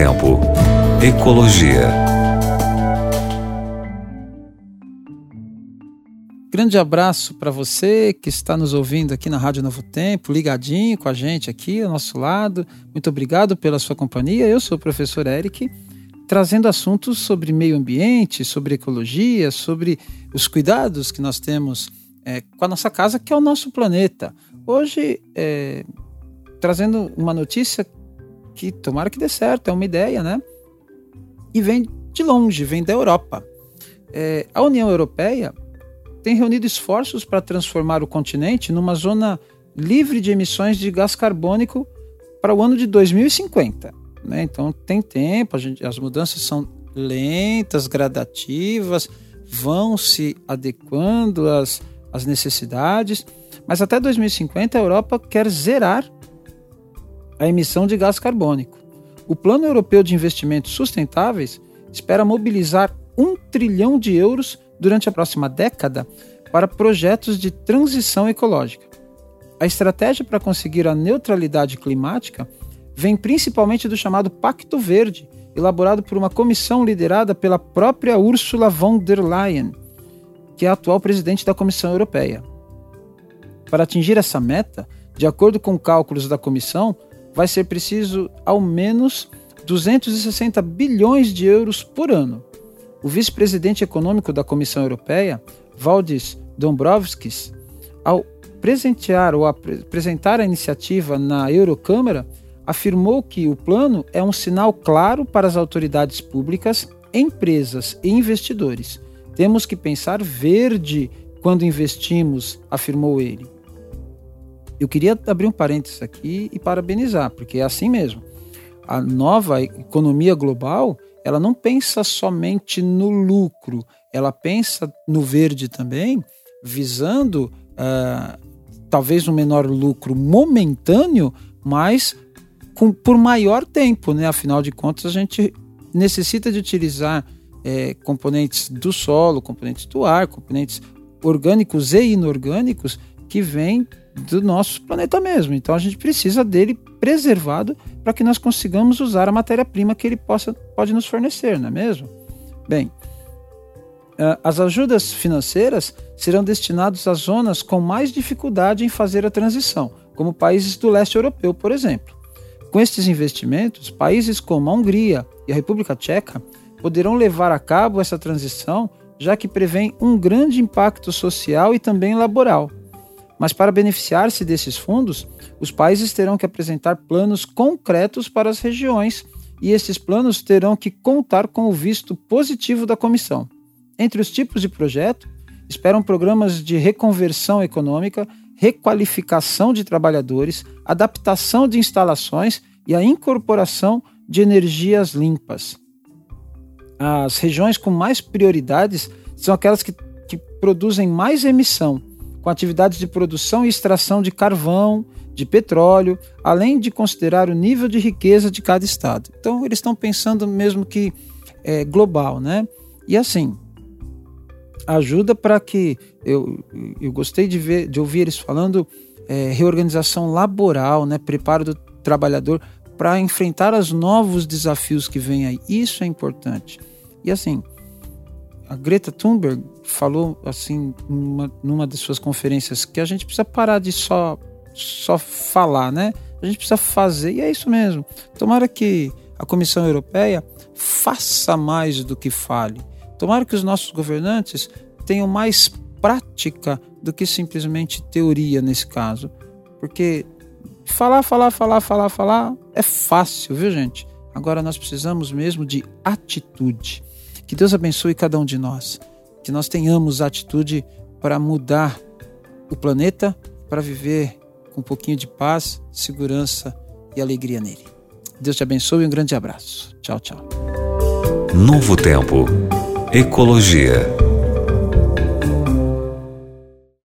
Tempo. Ecologia. Grande abraço para você que está nos ouvindo aqui na Rádio Novo Tempo, ligadinho com a gente aqui ao nosso lado. Muito obrigado pela sua companhia. Eu sou o professor Eric, trazendo assuntos sobre meio ambiente, sobre ecologia, sobre os cuidados que nós temos é, com a nossa casa, que é o nosso planeta. Hoje, é, trazendo uma notícia que tomara que dê certo, é uma ideia, né? E vem de longe, vem da Europa. É, a União Europeia tem reunido esforços para transformar o continente numa zona livre de emissões de gás carbônico para o ano de 2050. Né? Então tem tempo, gente, as mudanças são lentas, gradativas, vão se adequando às, às necessidades, mas até 2050 a Europa quer zerar a emissão de gás carbônico. O Plano Europeu de Investimentos Sustentáveis espera mobilizar um trilhão de euros durante a próxima década para projetos de transição ecológica. A estratégia para conseguir a neutralidade climática vem principalmente do chamado Pacto Verde, elaborado por uma comissão liderada pela própria Ursula von der Leyen, que é a atual presidente da Comissão Europeia. Para atingir essa meta, de acordo com cálculos da comissão, vai ser preciso ao menos 260 bilhões de euros por ano. O vice-presidente econômico da Comissão Europeia, Valdis Dombrovskis, ao presentear ou apresentar a iniciativa na Eurocâmara, afirmou que o plano é um sinal claro para as autoridades públicas, empresas e investidores. Temos que pensar verde quando investimos, afirmou ele. Eu queria abrir um parênteses aqui e parabenizar, porque é assim mesmo. A nova economia global, ela não pensa somente no lucro, ela pensa no verde também, visando uh, talvez um menor lucro momentâneo, mas com, por maior tempo, né? Afinal de contas, a gente necessita de utilizar é, componentes do solo, componentes do ar, componentes orgânicos e inorgânicos que vêm do nosso planeta mesmo. Então a gente precisa dele preservado para que nós consigamos usar a matéria-prima que ele possa, pode nos fornecer, não é mesmo? Bem, as ajudas financeiras serão destinadas às zonas com mais dificuldade em fazer a transição, como países do leste europeu, por exemplo. Com estes investimentos, países como a Hungria e a República Tcheca poderão levar a cabo essa transição, já que prevêem um grande impacto social e também laboral. Mas para beneficiar-se desses fundos, os países terão que apresentar planos concretos para as regiões e esses planos terão que contar com o visto positivo da comissão. Entre os tipos de projeto, esperam programas de reconversão econômica, requalificação de trabalhadores, adaptação de instalações e a incorporação de energias limpas. As regiões com mais prioridades são aquelas que, que produzem mais emissão com atividades de produção e extração de carvão, de petróleo, além de considerar o nível de riqueza de cada estado. Então eles estão pensando mesmo que é, global, né? E assim ajuda para que eu, eu gostei de ver, de ouvir eles falando é, reorganização laboral, né? Preparo do trabalhador para enfrentar os novos desafios que vêm aí. Isso é importante. E assim, a Greta Thunberg falou assim numa, numa de suas conferências que a gente precisa parar de só só falar, né? A gente precisa fazer e é isso mesmo. Tomara que a Comissão Europeia faça mais do que fale. Tomara que os nossos governantes tenham mais prática do que simplesmente teoria nesse caso, porque falar, falar, falar, falar, falar é fácil, viu gente? Agora nós precisamos mesmo de atitude. Que Deus abençoe cada um de nós. Que nós tenhamos atitude para mudar o planeta, para viver com um pouquinho de paz, segurança e alegria nele. Deus te abençoe e um grande abraço. Tchau, tchau. Novo Tempo. Ecologia.